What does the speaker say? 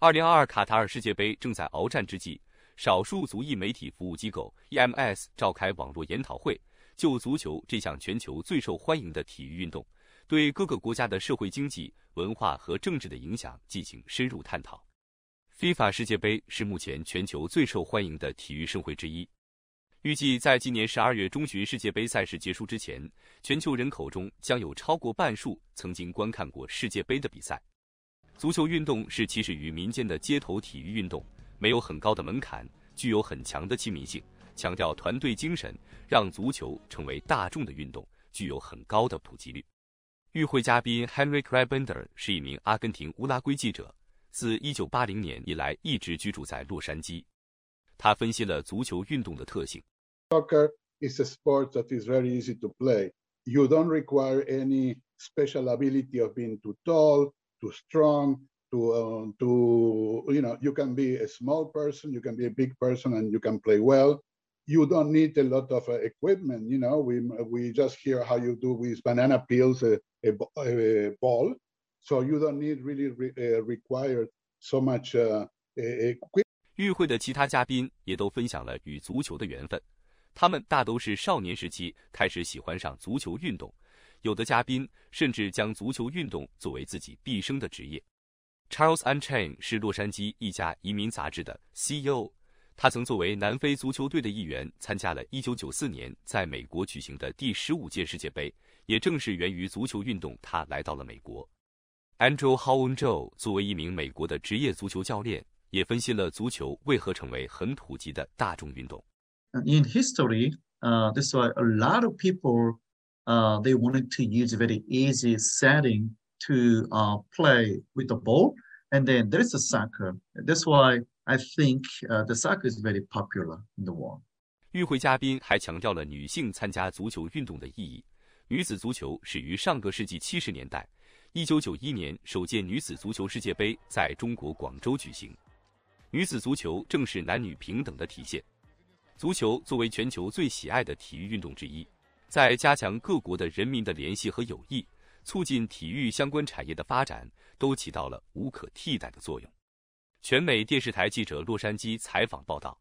二零二二卡塔尔世界杯正在鏖战之际，少数族裔媒体服务机构 EMS 召开网络研讨会，就足球这项全球最受欢迎的体育运动，对各个国家的社会经济、文化和政治的影响进行深入探讨。FIFA 世界杯是目前全球最受欢迎的体育盛会之一，预计在今年十二月中旬世界杯赛事结束之前，全球人口中将有超过半数曾经观看过世界杯的比赛。足球运动是起始于民间的街头体育运动，没有很高的门槛，具有很强的亲民性，强调团队精神，让足球成为大众的运动，具有很高的普及率。与会嘉宾 Henry c r a b e n d e r 是一名阿根廷乌拉圭记者，自1980年以来一直居住在洛杉矶。他分析了足球运动的特性。Soccer is a sport that is very easy to play. You don't require any special ability of being too tall. too strong, to uh, to you know you can be a small person, you can be a big person, and you can play well. You don't need a lot of uh, equipment. You know, we we just hear how you do with banana peels a, a, a ball, so you don't need really re, uh, require so much uh, equipment. 与会的其他嘉宾也都分享了与足球的缘分，他们大都是少年时期开始喜欢上足球运动。 有的嘉宾甚至将足球运动作为自己毕生的职业。Charles Unchain 是洛杉矶一家移民杂志的 CEO，他曾作为南非足球队的一员参加了1994年在美国举行的第十五届世界杯，也正是源于足球运动，他来到了美国。Andrew Howen Joe 作为一名美国的职业足球教练，也分析了足球为何成为很普及的大众运动。In history, uh, that's why a lot of people. Uh, they wanted to use a very easy setting to uh, play with the ball. And then there's a soccer. That's why I think uh, the soccer is very popular in the world. 与会嘉宾还强调了女性参加足球运动的意义。女子足球始于上个世纪七十年代，一九九一年首届女子足球世界杯在中国广州举行。女子足球正是男女平等的体现。足球作为全球最喜爱的体育运动之一，在加强各国的人民的联系和友谊，促进体育相关产业的发展，都起到了无可替代的作用。全美电视台记者洛杉矶采访报道。